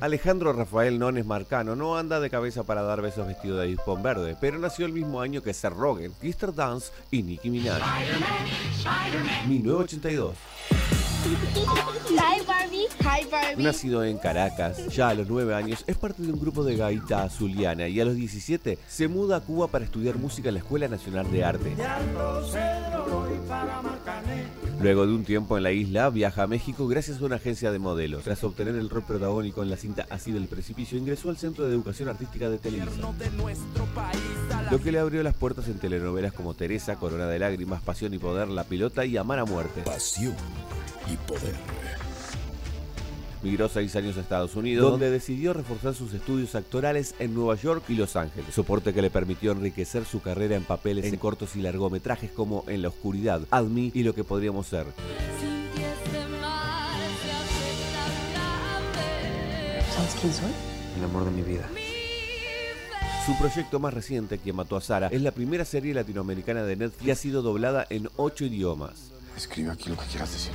Alejandro Rafael Nones Marcano no anda de cabeza para dar besos vestido de dispón verde, pero nació el mismo año que Seth Rogen, Mr. Dance y Nicki Minaj. 1982. Hi Barbie. Hi Barbie. Nacido en Caracas, ya a los 9 años es parte de un grupo de gaita azuliana y a los 17 se muda a Cuba para estudiar música en la Escuela Nacional de Arte. Luego de un tiempo en la isla, viaja a México gracias a una agencia de modelos. Tras obtener el rol protagónico en la cinta Así del Precipicio, ingresó al Centro de Educación Artística de Televisa. Lo que le abrió las puertas en telenovelas como Teresa, Corona de Lágrimas, Pasión y Poder, La Pilota y Amar a Muerte. Pasión y poder. Migró seis años a Estados Unidos, donde decidió reforzar sus estudios actorales en Nueva York y Los Ángeles, soporte que le permitió enriquecer su carrera en papeles en cortos y largometrajes como En la Oscuridad, Admi y Lo que podríamos ser. ¿Sabes quién soy? El amor de mi vida. Su proyecto más reciente, Quien mató a Sara, es la primera serie latinoamericana de Netflix y ha sido doblada en ocho idiomas. Escribe aquí lo que quieras decir.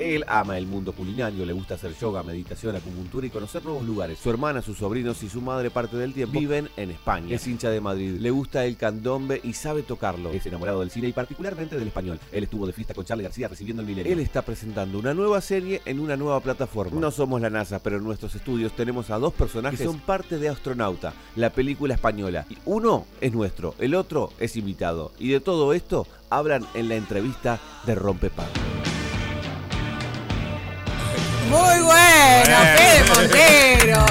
Él ama el mundo culinario, le gusta hacer yoga, meditación, acupuntura y conocer nuevos lugares. Su hermana, sus sobrinos y su madre parte del tiempo viven en España. Es hincha de Madrid, le gusta el candombe y sabe tocarlo. Es enamorado del cine y particularmente del español. Él estuvo de fiesta con Charlie García recibiendo el milenio. Él está presentando una nueva serie en una nueva plataforma. No somos la NASA, pero en nuestros estudios tenemos a dos personajes que son parte de Astronauta, la película española. Y uno es nuestro, el otro es invitado. Y de todo esto hablan en la entrevista de Rompepan. Muy bueno, Fede Montero.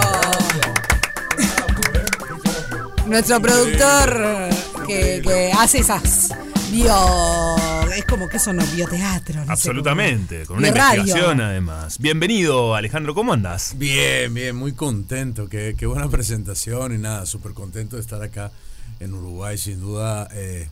Nuestro productor que, que hace esas bio. Es como que eso no, bioteatro. no Absolutamente, con una De radio. investigación además. Bienvenido, Alejandro, ¿cómo andas? Bien, bien, muy contento. Qué, qué buena presentación y nada, súper contento de estar acá en Uruguay. Sin duda, eh,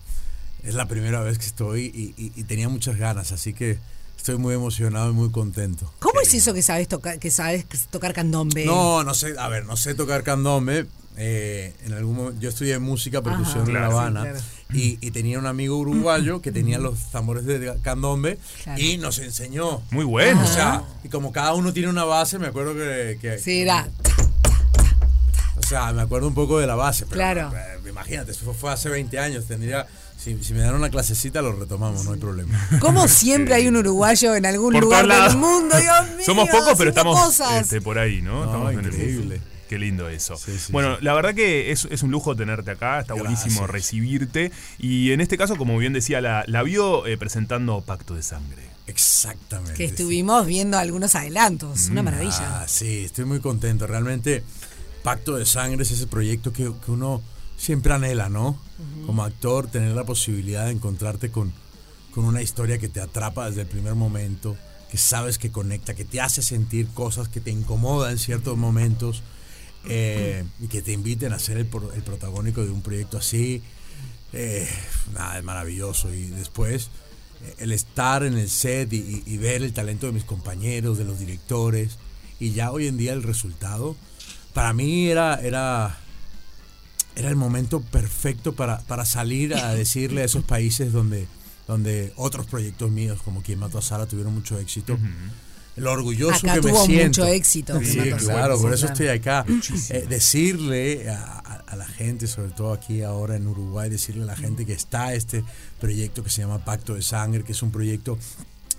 es la primera vez que estoy y, y- y tenía muchas ganas, así que estoy muy emocionado y muy contento. ¿Cómo es eso que sabes tocar, que sabes tocar candombe? No, no sé, a ver, no sé tocar candombe. eh, en algún momento, yo estudié música, percusión en Claro. La Sí, Habana claro. y, y tenía un amigo uruguayo que tenía los tambores de candombe Claro. y nos enseñó. Muy bueno. O sea, y como cada uno tiene una base, me acuerdo que, que- Sí, era. O sea, me acuerdo un poco de la base, pero Claro. eh, imagínate, eso fue, fue hace 20 años, tendría si, si me dan una clasecita lo retomamos, no hay problema. Como siempre hay un uruguayo en algún Por lugar del mundo, Dios mío. Somos pocos, pero estamos cosas. este, por ahí, ¿no? No, estamos en el- increíble. Qué lindo eso. Sí, sí, bueno, sí. la verdad que es, es un lujo tenerte acá, está buenísimo recibirte. Y en este caso, como bien decía, la, la vio eh, presentando Pacto de Sangre. Exactamente. Que sí. estuvimos viendo algunos adelantos. Una maravilla. Ah, sí, estoy muy contento. Realmente, Pacto de Sangre es ese proyecto que, que uno siempre anhela, ¿no? Como actor, tener la posibilidad de encontrarte con, con una historia que te atrapa desde el primer momento, que sabes que conecta, que te hace sentir cosas que te incomodan en ciertos momentos eh, y que te inviten a ser el, el protagónico de un proyecto así. Eh, nada, es maravilloso. Y después, eh, el estar en el set y, y- y ver el talento de mis compañeros, de los directores, y ya hoy en día el resultado, para mí era, era, era el momento perfecto para, para salir a decirle a esos países donde, donde otros proyectos míos, como Quien Mató a Sara, tuvieron mucho éxito. Lo orgulloso Acá que me tuvo siento. mucho éxito, Quien Sí, Mató a Sara. claro, por Sí, eso estoy acá. Eh, decirle a, a- a la gente, sobre todo aquí ahora en Uruguay, decirle a la gente que está este proyecto que se llama Pacto de Sangre, que es un proyecto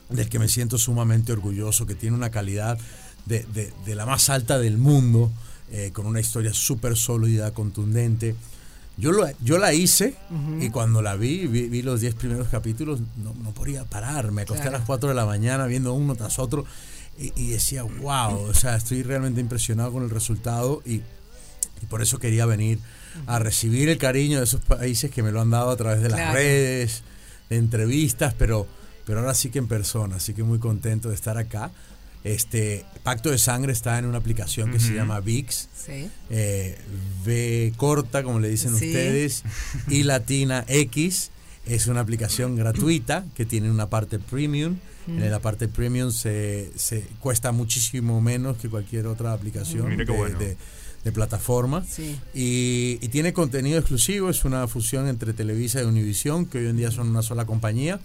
del que me siento sumamente orgulloso, que tiene una calidad de, de- de la más alta del mundo, eh, con una historia súper sólida, contundente. Yo, lo, yo la hice y cuando la vi, vi, vi los 10 primeros capítulos, no, no podía parar. Me acosté a las 4 de la mañana viendo uno tras otro y, y decía, wow, o sea, estoy realmente impresionado con el resultado y, y por eso quería venir a recibir el cariño de esos países que me lo han dado a través de las Claro. redes, de entrevistas, pero, pero ahora sí que en persona, así que muy contento de estar acá. Este Pacto de Sangre está en una aplicación que se llama VIX, Sí. eh, V corta, como le dicen Sí. ustedes, y latina X. Es una aplicación gratuita que tiene una parte premium. En la parte premium se, se cuesta muchísimo menos que cualquier otra aplicación qué de, bueno. de- de plataforma. Sí. Y, y tiene contenido exclusivo, es una fusión entre Televisa y Univisión, que hoy en día son una sola compañía,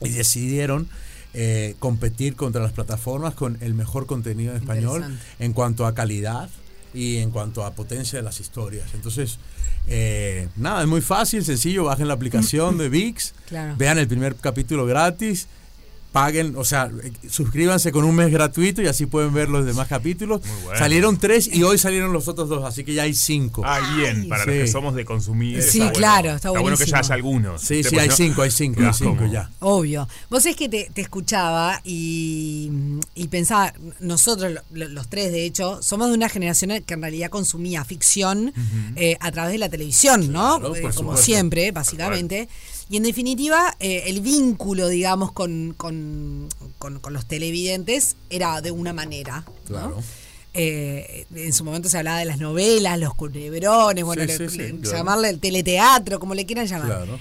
y decidieron eh, competir contra las plataformas con el mejor contenido en español en cuanto a calidad y en cuanto a potencia de las historias. Entonces, eh, nada, es muy fácil, sencillo, bajen la aplicación de VIX, Claro. vean el primer capítulo gratis. Paguen, o sea, eh, suscríbanse con un mes gratuito y así pueden ver los demás capítulos. Muy bueno. Salieron tres y hoy salieron los otros dos, así que ya hay cinco. Ah, bien, para los que somos de consumir. Sí, está bueno. claro, está bueno que ya haya algunos. Sí, sí, hay no- cinco, hay cinco, hay cinco como- ya. Obvio. Vos es que te, te escuchaba y, y pensaba, nosotros lo- lo- los tres de hecho, somos de una generación que en realidad consumía ficción eh, a través de la televisión, ¿no? Claro, Eh, como supuesto. siempre, básicamente. Y en definitiva, eh, el vínculo, digamos, con, con, con- con los televidentes era de una manera. ¿no? Claro. Eh, en su momento se hablaba de las novelas, los culebrones, bueno, Sí, le- sí, sí, le- claro. llamarle el teleteatro, como le quieran llamar. Claro.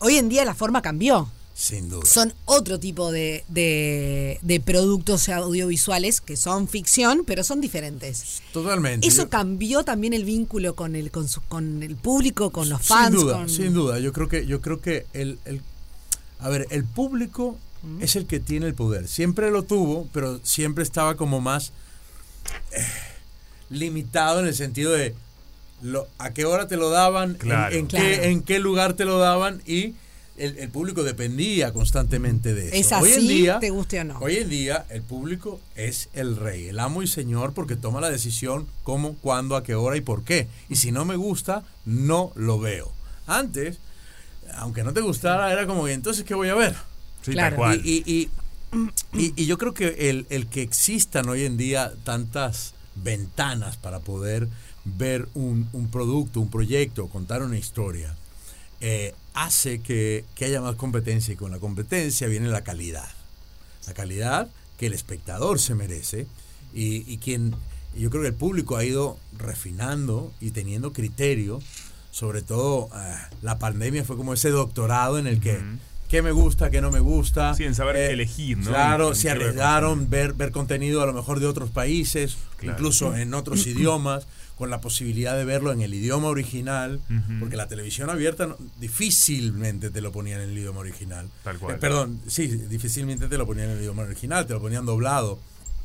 Hoy en día la forma cambió Sin duda. son otro tipo de, de- de productos audiovisuales que son ficción, pero son diferentes. Totalmente. ¿Eso Yo- cambió también el vínculo con el, con, su- con el público, con los sin fans? duda, con- sin duda. Yo creo que, yo creo que el, el- a ver, el público es el que tiene el poder. Siempre lo tuvo, pero siempre estaba como más eh, limitado en el sentido de lo, a qué hora te lo daban, en- Claro. en, Claro. qué, en qué lugar te lo daban y el, el público dependía constantemente de eso. ¿Es hoy en así, día, te guste o no? Hoy en día el público es el rey, el amo y señor porque toma la decisión cómo, cuándo, a qué hora y por qué. Y si no me gusta, no lo veo. Antes, aunque no te gustara, era como, ¿y entonces qué voy a ver? Sí, Claro. tal cual. Y, y- y- y- y yo creo que el, el que existan hoy en día tantas ventanas para poder ver un, un producto, un proyecto, contar una historia, eh, hace que, que haya más competencia y con la competencia viene la calidad. La calidad que el espectador se merece y, y quien yo creo que el público ha ido refinando y teniendo criterio, sobre todo ah, la pandemia fue como ese doctorado en el que qué me gusta, qué no me gusta. Sí, en saber qué elegir, ¿no? Claro, En se arriesgaron ver, ver contenido a lo mejor de otros países, Claro. incluso en otros idiomas, con la posibilidad de verlo en el idioma original, porque la televisión abierta no- difícilmente te lo ponían en el idioma original. Tal cual. Eh, perdón, sí, difícilmente te lo ponían en el idioma original, te lo ponían doblado.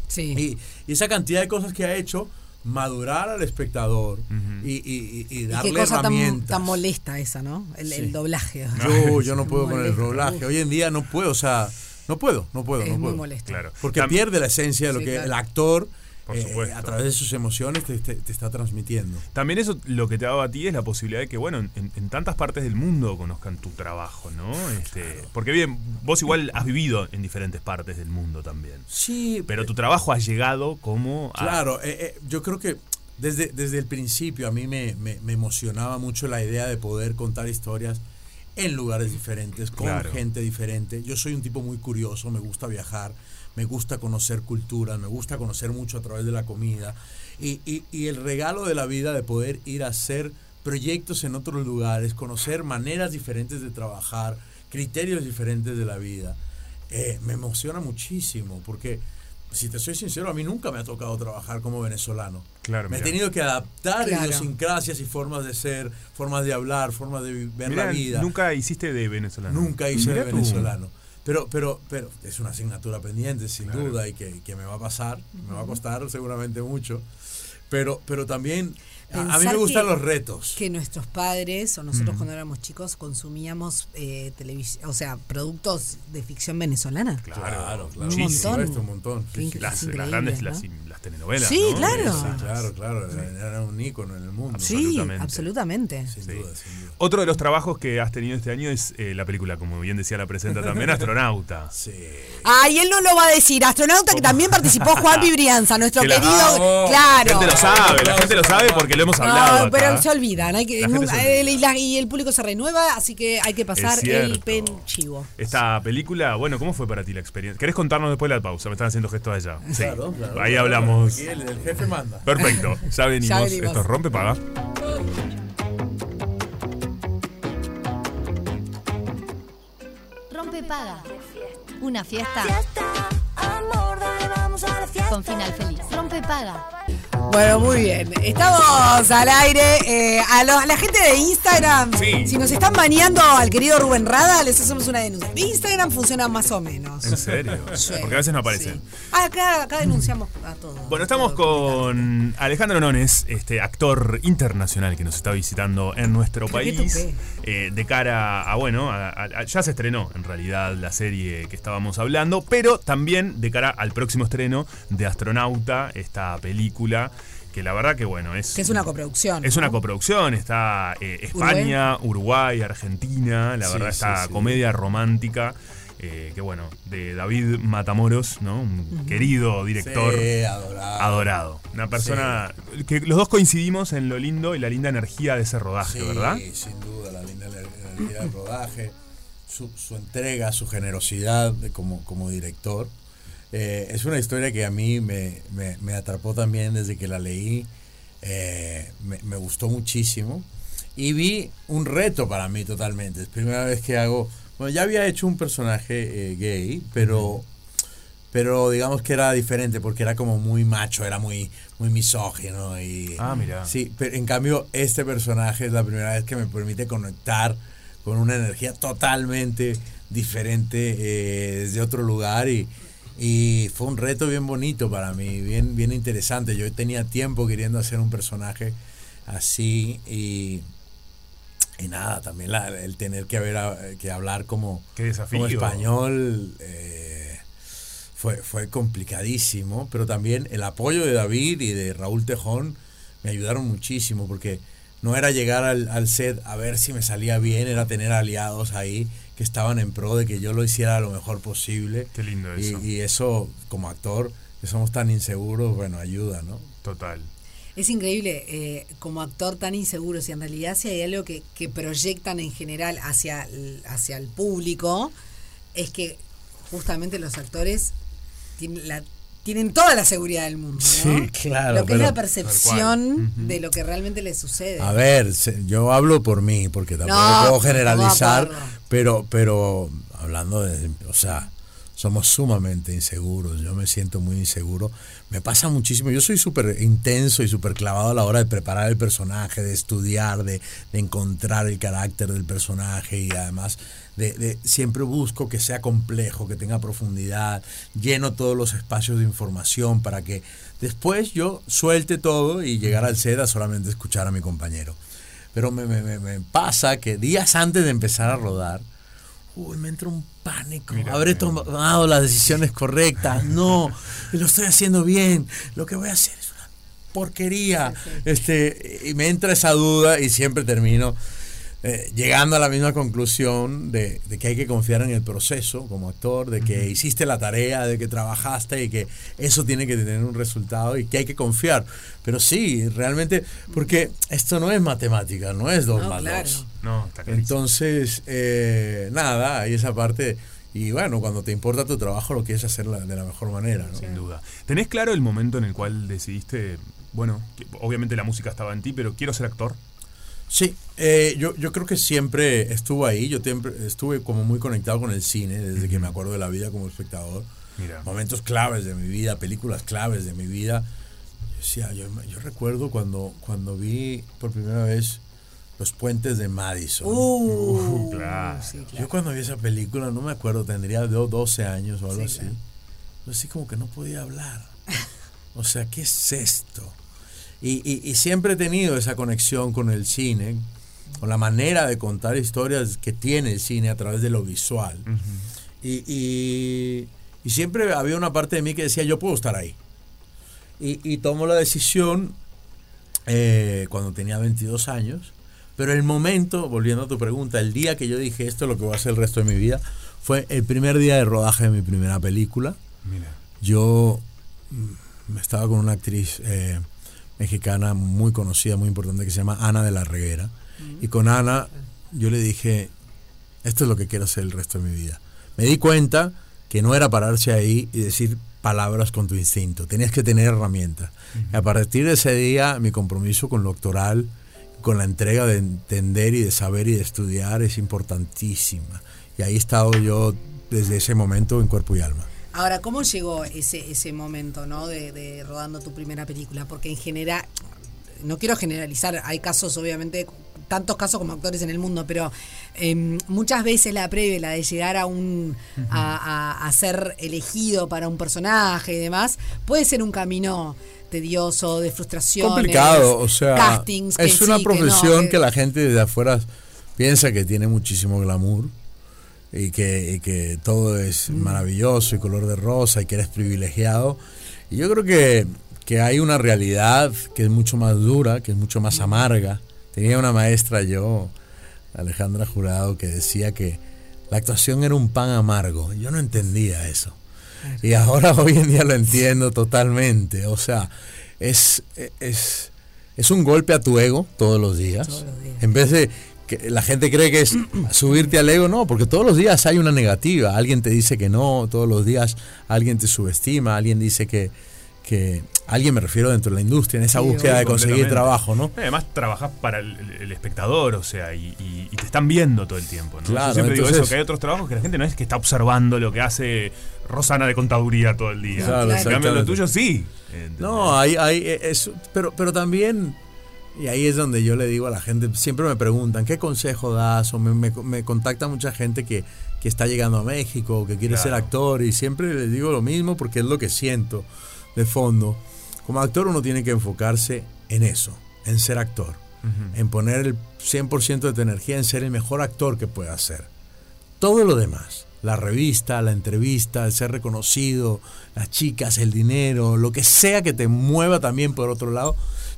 Sí. Y, y esa cantidad de cosas que ha hecho madurar al espectador y, y- y- y Y darle qué cosa tan, herramientas. tan molesta esa, ¿no? El, doblaje. Yo, yo no puedo con el doblaje. Hoy en día no puedo, o sea, no puedo, no puedo, Es no muy puedo. molesto. Claro. Porque pierde la esencia de lo Sí, que claro. el actor Por eh, supuesto. a través de sus emociones te, te- te está transmitiendo. También eso lo que te ha dado a ti es la posibilidad de que, bueno, en, en tantas partes del mundo conozcan tu trabajo, ¿no? Este, Porque bien, vos igual has vivido en diferentes partes del mundo también. Sí, Pero tu trabajo ha llegado como a... Claro, eh, eh, yo creo que desde, desde el principio a mí me, me- me emocionaba mucho la idea de poder contar historias en lugares diferentes, con Claro. gente diferente. Yo soy un tipo muy curioso, me gusta viajar, me gusta conocer cultura, me gusta conocer mucho a través de la comida. Y, y- y el regalo de la vida de poder ir a hacer proyectos en otros lugares, conocer maneras diferentes de trabajar, criterios diferentes de la vida, eh, me emociona muchísimo porque si te soy sincero, a mí nunca me ha tocado trabajar como venezolano. Claro, me he tenido que adaptar Claro. idiosincrasias y formas de ser, formas de hablar, formas de ver Mirá, la vida. Nunca hiciste de venezolano. Nunca hice Mirá de tú. venezolano. Pero, pero, pero es una asignatura pendiente, sin duda, y que, que me va a pasar, me va a costar seguramente mucho. Pero, pero también a, a mí me gustan que- los retos. Que nuestros padres o nosotros Mm. cuando éramos chicos consumíamos eh, televis- o sea, productos de ficción venezolana. Claro, Claro, claro. Un montón. Un montón. Las, grandes, ¿no? las, las telenovelas. Sí, ¿no? claro. Sí, claro, claro. Era un ícono en el mundo. Sí, Absolutamente. absolutamente. Sin Sí. duda, sin duda. Otro de los trabajos que has tenido este año es eh, la película, como bien decía la presenta también, Astronauta. Sí. Ay, él no lo va a decir. Astronauta que también participó Juan Brianza, nuestro Que la- querido. La claro. gente lo sabe, la gente lo sabe porque lo hemos hablado. No, pero acá. se olvidan. Hay que, La gente nunca- se olvida. él y, la- y el público se renueva, así que hay que pasar el cierto. penchivo. Esta película, bueno, ¿cómo fue para ti la experiencia? ¿Querés contarnos después de la pausa? Me están haciendo gestos allá. Sí. Claro, claro, Ahí claro. Aquí el, el jefe manda. Perfecto, ya venimos. Ya venimos. Esto es rompe paga. Rompe paga. Una fiesta Fiesta, amor, dale, vamos a la fiesta. con final feliz. Rompe paga. Bueno, muy bien. Estamos al aire. Eh, a, lo- a la gente de Instagram, Sí. si nos están baneando al querido Rubén Rada, les hacemos una denuncia. De Instagram funciona más o menos. ¿En serio? Sí, Porque a veces no aparecen. sí. Ah, acá, acá denunciamos a todos. Bueno, estamos con Alejandro Nones, este actor internacional que nos está visitando en nuestro país. eh, de cara a, bueno, a- ya se estrenó en realidad la serie que estábamos hablando, pero también de cara al próximo estreno de Astronauta, esta película. Que la verdad que bueno, es. Que es una coproducción. Es una coproducción, está eh, España, Uruguay, Argentina, la Sí, verdad, sí, esta sí. comedia romántica, eh, que bueno, de David Matamoros, ¿no? Un querido director Sí, adorado. adorado. Una persona que los dos coincidimos en lo lindo y la linda energía de ese rodaje, Sí, ¿verdad? sin duda, la linda ener- energía del rodaje, su, su entrega, su generosidad de- como, como director. Eh, es una historia que a mí me, me- me atrapó también desde que la leí. Eh, me, me gustó muchísimo. Y vi un reto para mí totalmente. Es primera vez que hago... Bueno, ya había hecho un personaje eh, gay, pero pero digamos que era diferente porque era como muy macho, era muy, muy misógino y... Ah, mira. Sí, pero en cambio este personaje es la primera vez que me permite conectar con una energía totalmente diferente eh, desde otro lugar y, y fue un reto bien bonito para mí, bien, bien interesante. Yo tenía tiempo queriendo hacer un personaje así y... Y nada, también la- el tener que, haber, que hablar como, como español eh, fue, fue complicadísimo, pero también el apoyo de David y de Raúl Tejón me ayudaron muchísimo porque no era llegar al, al set a ver si me salía bien, era tener aliados ahí que estaban en pro de que yo lo hiciera lo mejor posible. Qué lindo Y- eso. Y, eso, como actor, que somos tan inseguros, bueno, ayuda, ¿no? Total. Es increíble, eh, como actor tan inseguro, si en realidad si hay algo que, que proyectan en general hacia el, hacia el público, es que justamente los actores tienen, la, tienen toda la seguridad del mundo. ¿no? Sí, claro, Lo que es la percepción de lo que realmente les sucede. A ver, yo hablo por mí, porque tampoco No, puedo generalizar, pero, pero hablando de, o sea, somos sumamente inseguros, yo me siento muy inseguro, me pasa muchísimo, yo soy súper intenso y súper clavado a la hora de preparar el personaje, de estudiar, de, encontrar el carácter del personaje y además de, siempre busco que sea complejo, que tenga profundidad, lleno todos los espacios de información para que después yo suelte todo y llegar al set a solamente escuchar a mi compañero. Pero me- me pasa que días antes de empezar a rodar, uy, me entra un pánico. Mira, Habré mira. tomado las decisiones correctas. No, lo estoy haciendo bien. Lo que voy a hacer es una porquería. Este, y me entra esa duda y siempre termino eh, llegando a la misma conclusión de, de que hay que confiar en el proceso como actor, de que hiciste la tarea, de que trabajaste y que eso tiene que tener un resultado y que hay que confiar. Pero sí, realmente, porque esto no es matemática, no es dos No, más claro. dos. No, está. Entonces, eh, nada, hay esa parte. Y bueno, cuando te importa tu trabajo, lo quieres hacer la- de la mejor manera. ¿no? Sin duda. ¿Tenés claro el momento en el cual decidiste, bueno, que obviamente la música estaba en ti, pero quiero ser actor? Sí, eh, yo, yo creo que siempre estuvo ahí. Yo siempre estuve como muy conectado con el cine desde que me acuerdo de la vida como espectador. Mira. Momentos claves de mi vida, películas claves de mi vida. Yo, decía, yo, yo recuerdo cuando, cuando vi por primera vez Los Puentes de Madison. Uh, claro. sí, claro. Yo cuando vi esa película, no me acuerdo, tendría do- 12 años o algo Sí, así. claro. Yo así como que no podía hablar. O sea, ¿qué es esto? Y, y- y siempre he tenido esa conexión con el cine, con la manera de contar historias que tiene el cine a través de lo visual. y, y- y siempre había una parte de mí que decía, yo puedo estar ahí. Y, y tomo la decisión eh, cuando tenía 22 años. Pero el momento, volviendo a tu pregunta, el día que yo dije esto es lo que voy a hacer el resto de mi vida, fue el primer día de rodaje de mi primera película. Mira. Yo mm, estaba con una actriz eh, mexicana muy conocida, muy importante, que se llama Ana de la Reguera. Y con Ana yo le dije, esto es lo que quiero hacer el resto de mi vida. Me di cuenta que no era pararse ahí y decir palabras con tu instinto, tenías que tener herramientas. Y a partir de ese día, mi compromiso con lo doctoral, con la entrega de entender y de saber y de estudiar es importantísima. Y ahí he estado yo desde ese momento en cuerpo y alma. Ahora, ¿cómo llegó ese, ese momento, ¿no? De, de rodando tu primera película? Porque en general, no quiero generalizar, hay casos, obviamente, tantos casos como actores en el mundo, pero eh, muchas veces la previa, la de llegar a un a, a- a ser elegido para un personaje y demás, puede ser un camino tedioso, de frustración. complicado, o sea, castings, que es una sí, que no, profesión que- que, la gente desde afuera piensa que tiene muchísimo glamour y que, y que todo es Mm. maravilloso y color de rosa y que eres privilegiado. Y yo creo que, que hay una realidad que es mucho más dura, que es mucho más amarga. Tenía una maestra yo, Alejandra Jurado, que decía que la actuación era un pan amargo. Yo no entendía eso. Y ahora hoy en día lo entiendo totalmente. O sea, es, es, es un golpe a tu ego todos los días. Todos los días. En vez de que la gente cree que es subirte al ego, no, porque todos los días hay una negativa. Alguien te dice que no, todos los días alguien te subestima, alguien dice que, que alguien me refiero dentro de la industria, en esa Sí, búsqueda de conseguir trabajo, ¿no? Además, trabajas para el, el espectador, o sea, y, y- y te están viendo todo el tiempo. ¿no? Claro, Yo siempre digo eso, que hay otros trabajos que la gente no es que está observando lo que hace Rosana de contaduría todo el día. Claro, en cambio, lo tuyo sí. ¿entendés? No, hay, hay, eh, es, pero, pero también, y ahí es donde yo le digo a la gente, siempre me preguntan, ¿qué consejo das? O me, me, me contacta mucha gente que, que está llegando a México, que quiere Claro. ser actor, y siempre les digo lo mismo porque es lo que siento de fondo. Como actor uno tiene que enfocarse en eso, en ser actor, en poner el 100% de tu energía en ser el mejor actor que pueda ser todo lo demás, la revista, la entrevista, el ser reconocido, las chicas, el dinero, lo que sea que te mueva también por otro lado,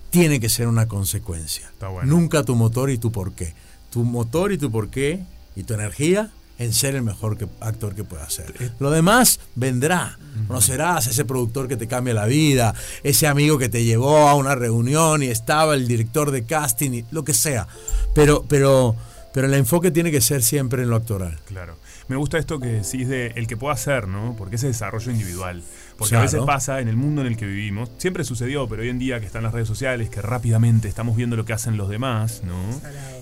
tiene que ser una consecuencia. Está bueno. Nunca tu motor y tu porqué. Tu motor y tu porqué y tu energía en ser el mejor que- actor que puedas ser. Lo demás vendrá. Conocerás a ese productor que te cambia la vida, ese amigo que te llevó a una reunión y estaba el director de casting y lo que sea. Pero, pero, pero el enfoque tiene que ser siempre en lo actoral. Claro. Me gusta esto que decís de el que pueda hacer, ¿no? Porque ese desarrollo individual. Porque Claro. a veces pasa en el mundo en el que vivimos, siempre sucedió, pero hoy en día que están las redes sociales, que rápidamente estamos viendo lo que hacen los demás, ¿no?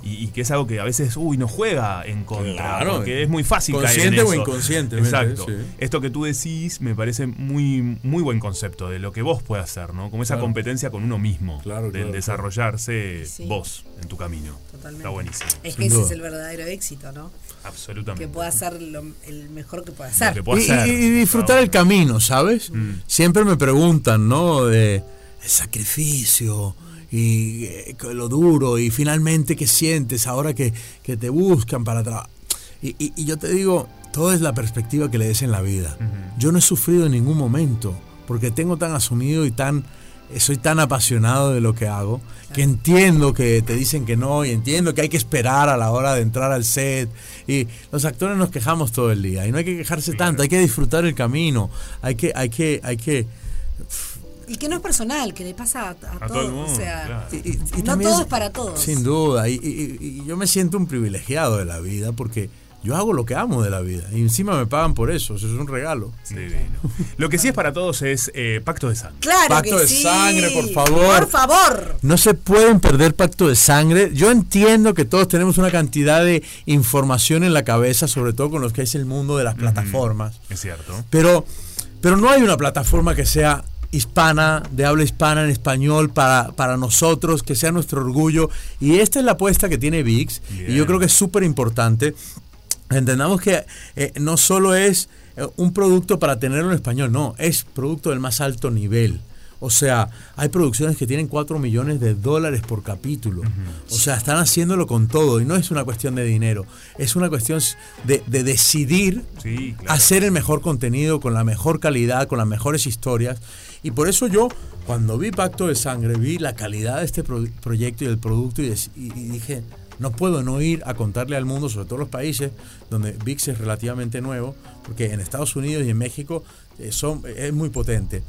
Y, y que es algo que a veces, uy, nos juega en contra. Claro. porque es muy fácil caer en Consciente o eso. inconscientemente, Exacto. sí. Esto que tú decís me parece muy, muy buen concepto de lo que vos puedes hacer, ¿no? Como esa Claro. competencia con uno mismo. Claro, del claro, desarrollarse Sí. vos en tu camino. Totalmente. Está buenísimo. Es Sin que ese duda. es el verdadero éxito, ¿no? Absolutamente. Que pueda ser lo- el mejor que pueda Lo ser. que pueda Y, hacer. y- y disfrutar el camino, ¿sabes? Mm. Siempre me preguntan, ¿no? De el sacrificio y eh, lo duro y finalmente qué sientes ahora que, que te buscan para trabajar. Y, y- y yo te digo, todo es la perspectiva que le des en la vida. Yo no he sufrido en ningún momento porque tengo tan asumido y tan soy tan apasionado de lo que hago que entiendo que te dicen que no y entiendo que hay que esperar a la hora de entrar al set y los actores nos quejamos todo el día y no hay que quejarse tanto hay que disfrutar el camino hay que hay que hay que Y que no es personal, que le pasa a, a todo todos. el mundo, o sea, claro. y- y- y no también todo es para todos. sin duda y, y- y yo me siento un privilegiado de la vida porque yo hago lo que amo de la vida y encima me pagan por eso eso es un regalo Divino. Lo que sí es para todos es eh, pacto de sangre. Claro Pacto que de sí. sangre, por favor. Por favor. No se pueden perder pacto de sangre. Yo entiendo que todos tenemos una cantidad de información en la cabeza, sobre todo con lo que es el mundo de las plataformas. Es cierto. Pero, pero no hay una plataforma que sea hispana, de habla hispana en español para, para nosotros, que sea nuestro orgullo. Y esta es la apuesta que tiene VIX. Y yo creo que es súper importante. Entendamos que eh, no solo es eh, un producto para tenerlo en español, no, es producto del más alto nivel. O sea, hay producciones que tienen 4 millones de dólares por capítulo. O sea, están haciéndolo con todo. Y no es una cuestión de dinero, es una cuestión de, de decidir Sí, claro. hacer el mejor contenido con la mejor calidad, con las mejores historias. Y por eso yo, cuando vi Pacto de Sangre, vi la calidad de este pro- proyecto y del producto y, des- y- y dije, no puedo no ir a contarle al mundo, sobre todo los países donde VIX es relativamente nuevo, porque en Estados Unidos y en México eh, son, es muy potente.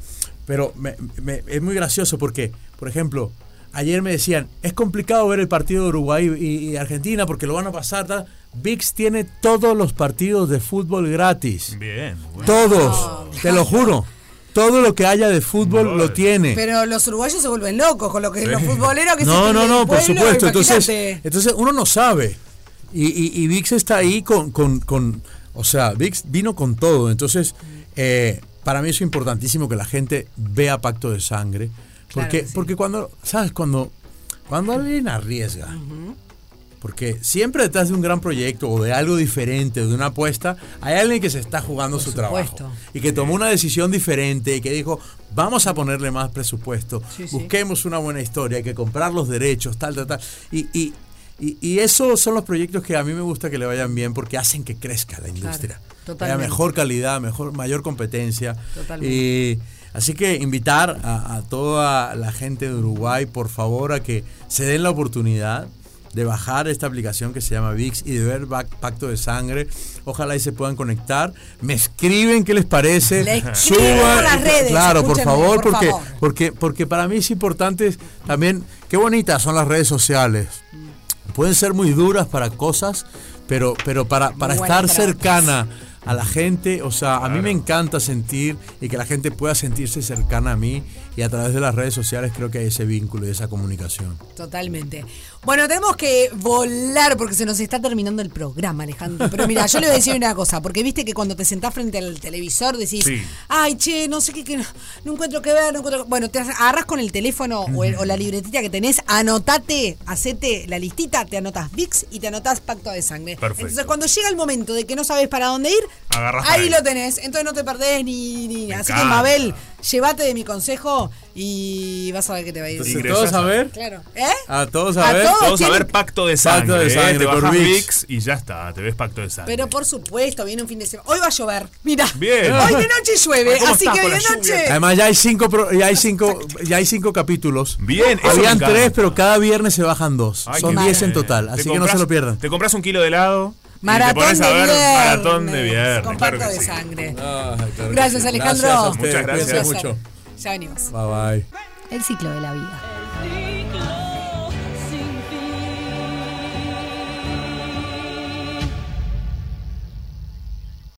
Pero me- me- es muy gracioso porque, por ejemplo, ayer me decían, es complicado ver el partido de Uruguay y, y Argentina porque lo van a pasar. tal". VIX tiene todos los partidos de fútbol gratis. Bien. bueno. Todos, te lo juro. Todo lo que haya de fútbol lo tiene. Pero los uruguayos se vuelven locos con lo que los futboleros que No, se no, del no, por supuesto. Entonces, entonces uno no sabe. Y, y, y VIX está ahí con, con, con- O sea, VIX vino con todo. Entonces, eh, para mí es importantísimo que la gente vea Pacto de Sangre. Porque, Claro que sí. porque cuando, ¿sabes? Cuando, cuando alguien arriesga, porque siempre detrás de un gran proyecto o de algo diferente, de una apuesta, hay alguien que se está jugando Por su supuesto. trabajo. Y que tomó una decisión diferente y que dijo, vamos a ponerle más presupuesto, Sí, sí. busquemos una buena historia, hay que comprar los derechos, tal, tal, tal. Y, y, y, y esos son los proyectos que a mí me gusta que le vayan bien porque hacen que crezca la industria. Haya totalmente. mejor calidad, mejor, mayor competencia. Totalmente. Y así que invitar a, a toda la gente de Uruguay, por favor, a que se den la oportunidad de bajar esta aplicación que se llama VIX y de ver Pacto de Sangre. Ojalá y se puedan conectar. Me escriben qué les parece. Le a las redes, Claro, por favor, por porque, favor. porque, porque para mí es importante también, qué bonitas son las redes sociales. Pueden ser muy duras para cosas, pero, pero para, para estar cercana a la gente, o sea, a mí me encanta sentir y que la gente pueda sentirse cercana a mí y a través de las redes sociales creo que hay ese vínculo y esa comunicación. Totalmente. Bueno, tenemos que volar porque se nos está terminando el programa, Alejandro. Pero mira, yo le voy a decir una cosa, porque viste que cuando te sentás frente al televisor decís, Sí. ay, che, no sé qué, qué, no, no encuentro qué ver, no encuentro... qué-". Bueno, te agarras con el teléfono o, el- o la libretita que tenés, anotate, hacete la listita, te anotas VIX y te anotas Pacto de Sangre. Perfecto. Entonces, cuando llega el momento de que no sabes para dónde ir, ahí ahí. lo tenés. Entonces no te perdés ni... ni Me Así que. Mabel, llévate de mi consejo y vas a ver que te va a ir. Entonces, todos a a- ver, Claro. ¿Eh? a todos a, A ver. todos. Todos a ver Pacto de Sangre. Pacto de ¿eh? Sangre Te por VIX. VIX y ya está, te ves Pacto de Sangre. Pero por supuesto, viene un fin de semana. Hoy va a llover. Mira. Bien. Hoy de noche llueve, ¿cómo así que hoy de noche. Además ya hay cinco, pro- ya hay cinco, ya hay cinco capítulos. Bien, eso Habían tres, pero cada viernes se bajan dos. Ay, Son qué diez bien. en total, así que no se lo pierdan. Te compras un kilo de helado. Maratón de ver viernes. maratón de viernes. Con claro pacto que de sí. sangre. Claro Gracias. Alejandro. Gracias a ustedes, Muchas gracias. placer. mucho. Ya venimos. Bye bye. El ciclo de la vida.